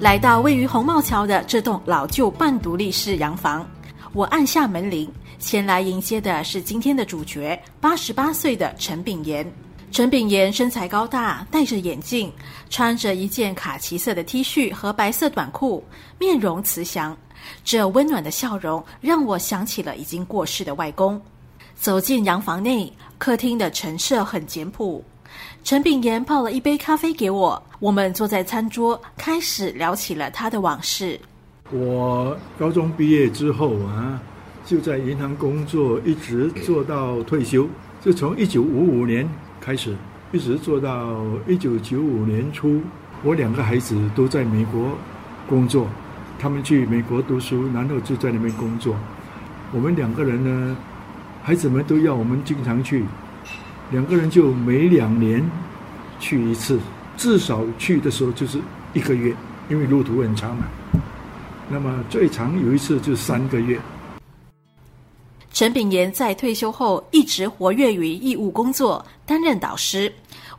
来到位于红帽桥的这栋老旧半独立式洋房，我按下门铃，前来迎接的是今天的主角，八十八岁的陈炳炎。陈炳炎身材高大，戴着眼镜，穿着一件卡其色的 T 恤和白色短裤，面容慈祥。这温暖的笑容让我想起了已经过世的外公。走进洋房内，客厅的陈设很简朴。陈炳炎泡了一杯咖啡给我，我们坐在餐桌，开始聊起了他的往事。我高中毕业之后啊，就在银行工作，一直做到退休，就从一九五五年开始，一直做到一九九五年初。我两个孩子都在美国工作，他们去美国读书，然后就在那边工作。我们两个人呢，孩子们都要我们经常去。两个人就每两年去一次，至少去的时候就是一个月，因为路途很长嘛。那么最长有一次就三个月。陈炳炎在退休后一直活跃于义务工作，担任导师，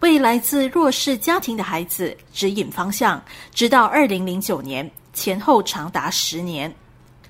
为来自弱势家庭的孩子指引方向，直到二零零九年，前后长达十年。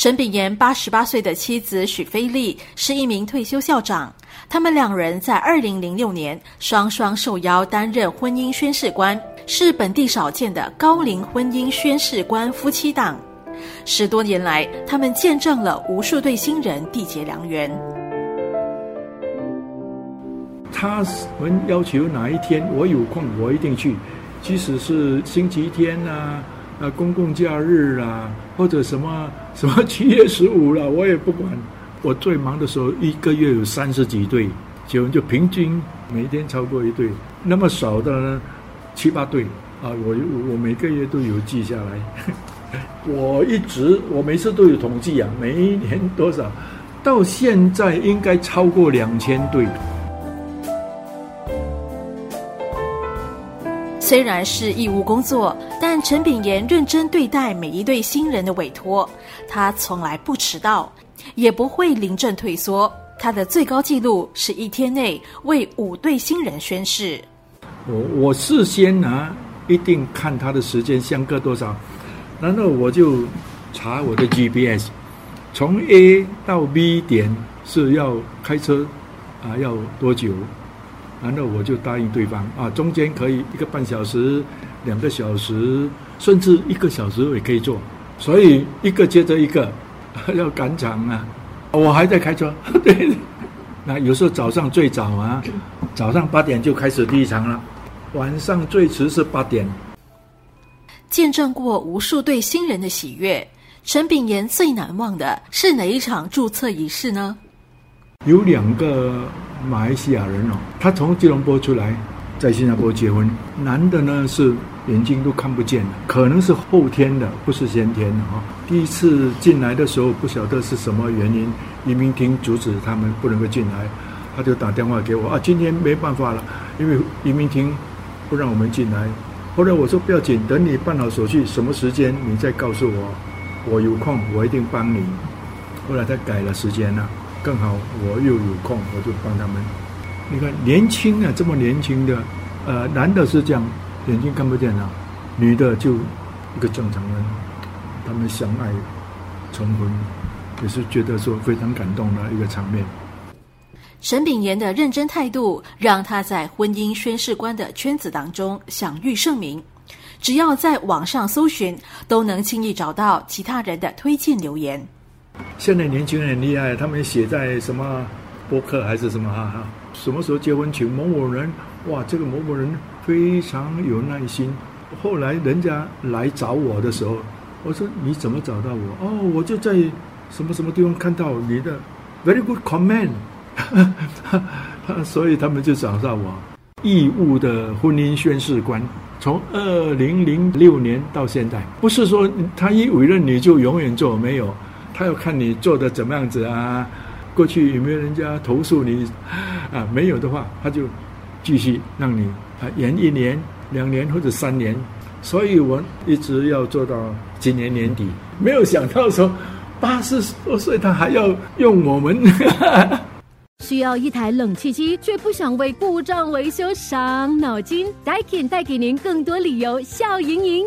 陈炳炎八十八岁的妻子许菲丽是一名退休校长。他们两人在二零零六年双双受邀担任婚姻宣誓官，是本地少见的高龄婚姻宣誓官夫妻档。十多年来，他们见证了无数对新人缔结良缘。他们要求哪一天我有空，我一定去，即使是星期天啊、啊公共假日啊，或者什么什么七月十五了，我也不管。我最忙的时候，一个月有三十几对结婚，就平均每天超过一对。那么少的呢，七八对啊！我我每个月都有记下来。我一直我每次都有统计啊，每一年多少，到现在应该超过两千对。虽然是义务工作，陈炳炎认真对待每一对新人的委托，他从来不迟到。也不会临阵退缩。他的最高纪录是一天内为五对新人宣誓。我我事先呢一定看他的时间相隔多少，然后我就查我的 GPS，从 A 到 B 点是要开车啊要多久？然后我就答应对方啊，中间可以一个半小时、两个小时，甚至一个小时也可以做。所以一个接着一个。要赶场啊！我还在开车。对，那有时候早上最早啊，早上八点就开始第一场了，晚上最迟是八点。见证过无数对新人的喜悦，陈炳炎最难忘的是哪一场注册仪式呢？有两个马来西亚人哦，他从吉隆坡出来，在新加坡结婚。男的呢是。眼睛都看不见了，可能是后天的，不是先天的哈。第一次进来的时候，不晓得是什么原因，移民厅阻止他们不能够进来，他就打电话给我啊，今天没办法了，因为移民厅不让我们进来。后来我说不要紧，等你办好手续，什么时间你再告诉我，我有空我一定帮你。后来他改了时间了，更好我又有空，我就帮他们。你看年轻啊，这么年轻的，呃，男的是这样。眼睛看不见啊，女的就一个正常人，他们相爱重婚，也是觉得说非常感动的一个场面。沈炳炎的认真态度，让他在婚姻宣誓官的圈子当中享誉盛名。只要在网上搜寻，都能轻易找到其他人的推荐留言。现在年轻人很厉害，他们写在什么博客还是什么哈哈，什么时候结婚请某某人，哇，这个某某人。非常有耐心。后来人家来找我的时候，我说：“你怎么找到我？”哦，我就在什么什么地方看到你的，very good comment。所以他们就找到我，义务的婚姻宣誓官，从二零零六年到现在，不是说他一委任你就永远做，没有，他要看你做的怎么样子啊，过去有没有人家投诉你，啊，没有的话，他就继续让你啊延一年、两年或者三年，所以我一直要做到今年年底，没有想到说八十多岁他还要用我们。需要一台冷气机，却不想为故障维修伤脑筋。Daikin 带给您更多理由笑盈盈。